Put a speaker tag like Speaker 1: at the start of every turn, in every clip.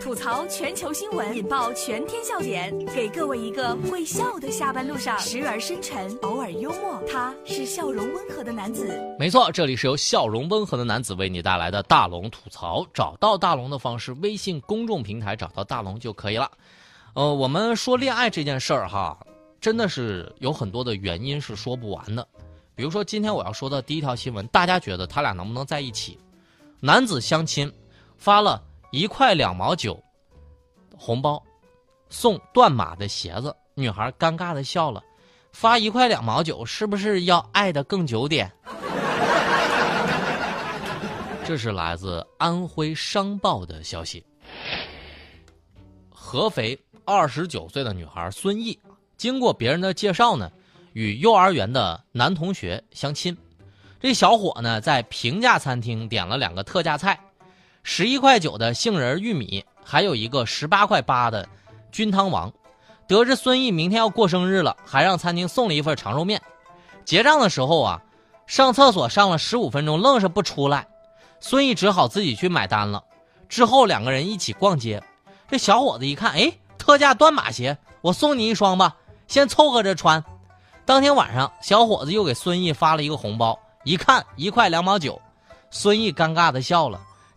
Speaker 1: 吐槽全球新闻，引爆全天笑点，给各位一个会笑的下班路上，时而深沉，偶尔幽默。他是笑容温和的男子。
Speaker 2: 没错，这里是由笑容温和的男子为你带来的大龙吐槽。找到大龙的方式，微信公众平台找到大龙就可以了。呃，我们说恋爱这件事儿哈，真的是有很多的原因是说不完的。比如说今天我要说的第一条新闻，大家觉得他俩能不能在一起？男子相亲发了。一块两毛九，红包，送断码的鞋子。女孩尴尬的笑了，发一块两毛九，是不是要爱的更久点？这是来自安徽商报的消息。合肥二十九岁的女孩孙毅，经过别人的介绍呢，与幼儿园的男同学相亲。这小伙呢，在平价餐厅点了两个特价菜。十一块九的杏仁玉米，还有一个十八块八的菌汤王。得知孙毅明天要过生日了，还让餐厅送了一份长寿面。结账的时候啊，上厕所上了十五分钟，愣是不出来。孙毅只好自己去买单了。之后两个人一起逛街，这小伙子一看，哎，特价断码鞋，我送你一双吧，先凑合着穿。当天晚上，小伙子又给孙毅发了一个红包，一看一块两毛九，孙毅尴尬的笑了。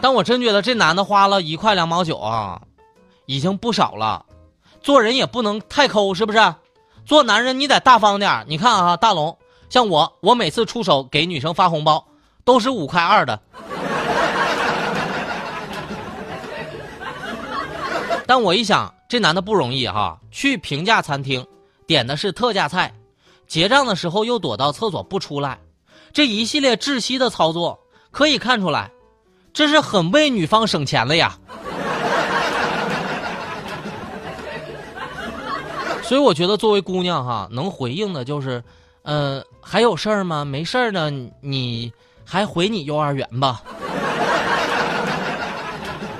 Speaker 2: 但我真觉得这男的花了一块两毛九啊，已经不少了。做人也不能太抠，是不是？做男人你得大方点你看啊，大龙，像我，我每次出手给女生发红包都是五块二的。但我一想，这男的不容易哈，去平价餐厅点的是特价菜，结账的时候又躲到厕所不出来，这一系列窒息的操作可以看出来。这是很为女方省钱了呀，所以我觉得作为姑娘哈，能回应的就是，呃，还有事儿吗？没事儿呢，你还回你幼儿园吧。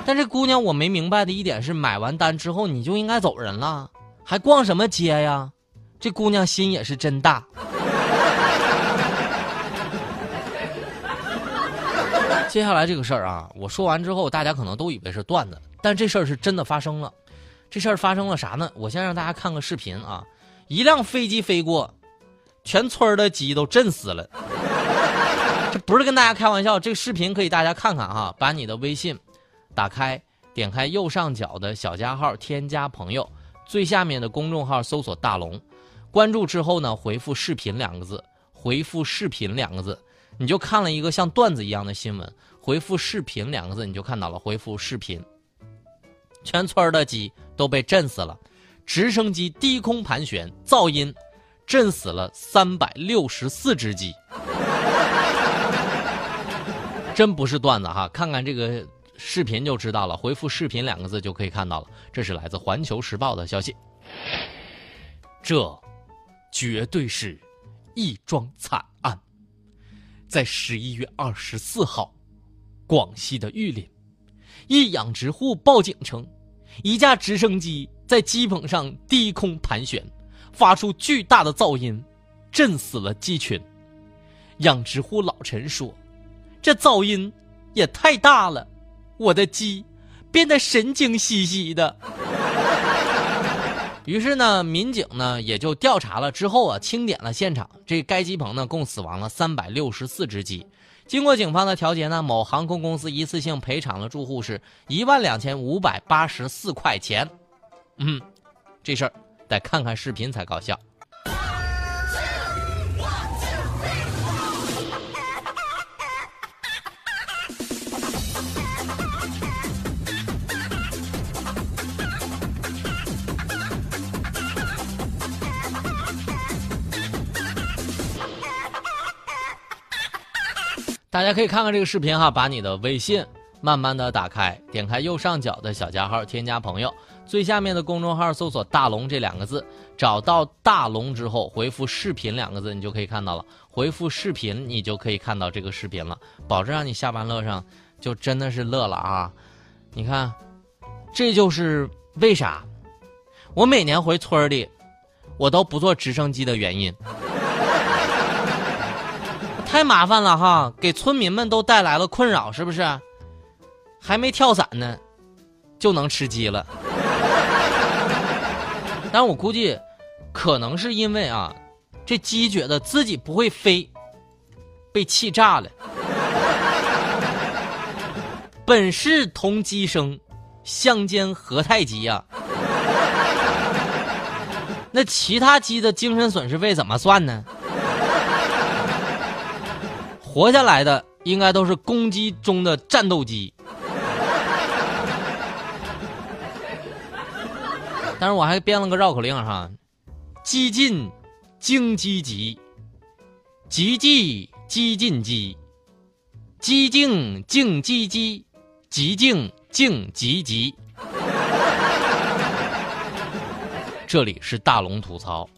Speaker 2: 但这姑娘我没明白的一点是，买完单之后你就应该走人了，还逛什么街呀？这姑娘心也是真大。接下来这个事儿啊，我说完之后，大家可能都以为是段子，但这事儿是真的发生了。这事儿发生了啥呢？我先让大家看个视频啊。一辆飞机飞过，全村的鸡都震死了。这不是跟大家开玩笑，这个视频可以大家看看哈。把你的微信打开，点开右上角的小加号，添加朋友，最下面的公众号搜索大龙，关注之后呢，回复视频两个字，回复视频两个字。你就看了一个像段子一样的新闻，回复“视频”两个字，你就看到了。回复“视频”，全村的鸡都被震死了，直升机低空盘旋，噪音震死了三百六十四只鸡。真不是段子哈，看看这个视频就知道了。回复“视频”两个字就可以看到了。这是来自《环球时报》的消息，这绝对是一桩惨案。在十一月二十四号，广西的玉林，一养殖户报警称，一架直升机在机棚上低空盘旋，发出巨大的噪音，震死了鸡群。养殖户老陈说：“这噪音也太大了，我的鸡变得神经兮兮的。”于是呢，民警呢也就调查了，之后啊清点了现场，这该鸡棚呢共死亡了三百六十四只鸡。经过警方的调解呢，某航空公司一次性赔偿了住户是一万两千五百八十四块钱。嗯，这事儿得看看视频才搞笑。大家可以看看这个视频哈，把你的微信慢慢的打开，点开右上角的小加号，添加朋友，最下面的公众号搜索“大龙”这两个字，找到“大龙”之后，回复“视频”两个字，你就可以看到了。回复“视频”，你就可以看到这个视频了，保证让你下班乐上，就真的是乐了啊！你看，这就是为啥我每年回村里，我都不坐直升机的原因。太麻烦了哈，给村民们都带来了困扰，是不是？还没跳伞呢，就能吃鸡了。但我估计，可能是因为啊，这鸡觉得自己不会飞，被气炸了。本是同鸡生，相煎何太急呀？那其他鸡的精神损失费怎么算呢？活下来的应该都是公鸡中的战斗机，但是我还编了个绕口令哈：激进，京积极，积极激进鸡，激进静鸡鸡，激进静急急。这里是大龙吐槽。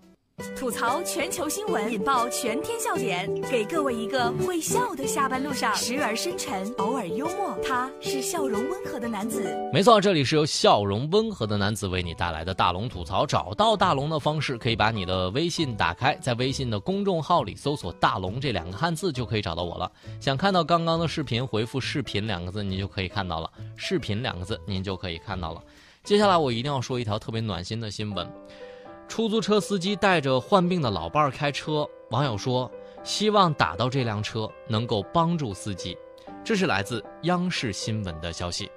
Speaker 1: 吐槽全球新闻，引爆全天笑点，给各位一个会笑的下班路上，时而深沉，偶尔幽默。他是笑容温和的男子。
Speaker 2: 没错，这里是由笑容温和的男子为你带来的大龙吐槽。找到大龙的方式，可以把你的微信打开，在微信的公众号里搜索“大龙”这两个汉字，就可以找到我了。想看到刚刚的视频，回复“视频”两个字，您就可以看到了。视频两个字，您就可以看到了。接下来我一定要说一条特别暖心的新闻。出租车司机带着患病的老伴儿开车，网友说希望打到这辆车能够帮助司机。这是来自央视新闻的消息。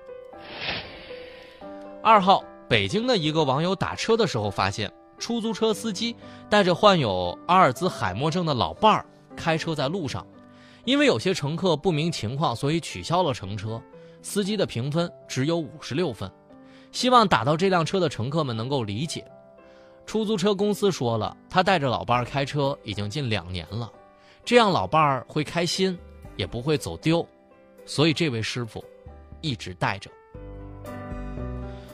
Speaker 2: 二号，北京的一个网友打车的时候发现，出租车司机带着患有阿尔兹海默症的老伴儿开车在路上，因为有些乘客不明情况，所以取消了乘车。司机的评分只有五十六分，希望打到这辆车的乘客们能够理解。出租车公司说了，他带着老伴儿开车已经近两年了，这样老伴儿会开心，也不会走丢，所以这位师傅一直带着。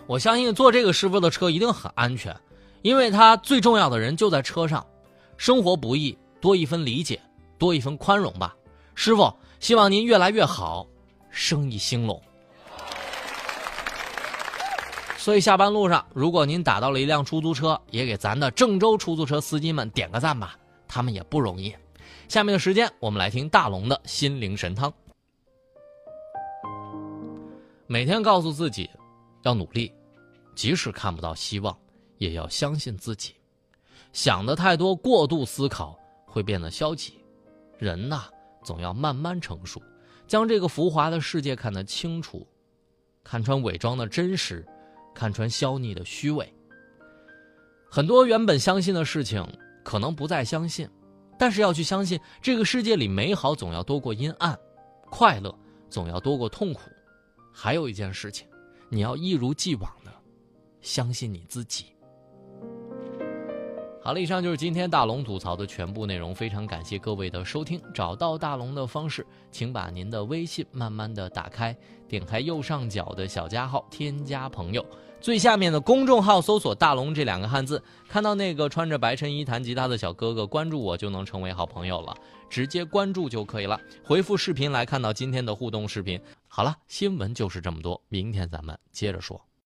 Speaker 2: 我相信坐这个师傅的车一定很安全，因为他最重要的人就在车上。生活不易，多一分理解，多一分宽容吧。师傅，希望您越来越好，生意兴隆。所以下班路上，如果您打到了一辆出租车，也给咱的郑州出租车司机们点个赞吧，他们也不容易。下面的时间，我们来听大龙的心灵神汤。每天告诉自己要努力，即使看不到希望，也要相信自己。想的太多，过度思考会变得消极。人呐，总要慢慢成熟，将这个浮华的世界看得清楚，看穿伪装的真实。看穿肖逆的虚伪，很多原本相信的事情，可能不再相信，但是要去相信，这个世界里美好总要多过阴暗，快乐总要多过痛苦。还有一件事情，你要一如既往的相信你自己。好了，以上就是今天大龙吐槽的全部内容，非常感谢各位的收听。找到大龙的方式，请把您的微信慢慢的打开，点开右上角的小加号，添加朋友。最下面的公众号搜索“大龙”这两个汉字，看到那个穿着白衬衣弹吉他的小哥哥，关注我就能成为好朋友了，直接关注就可以了。回复视频来看到今天的互动视频。好了，新闻就是这么多，明天咱们接着说。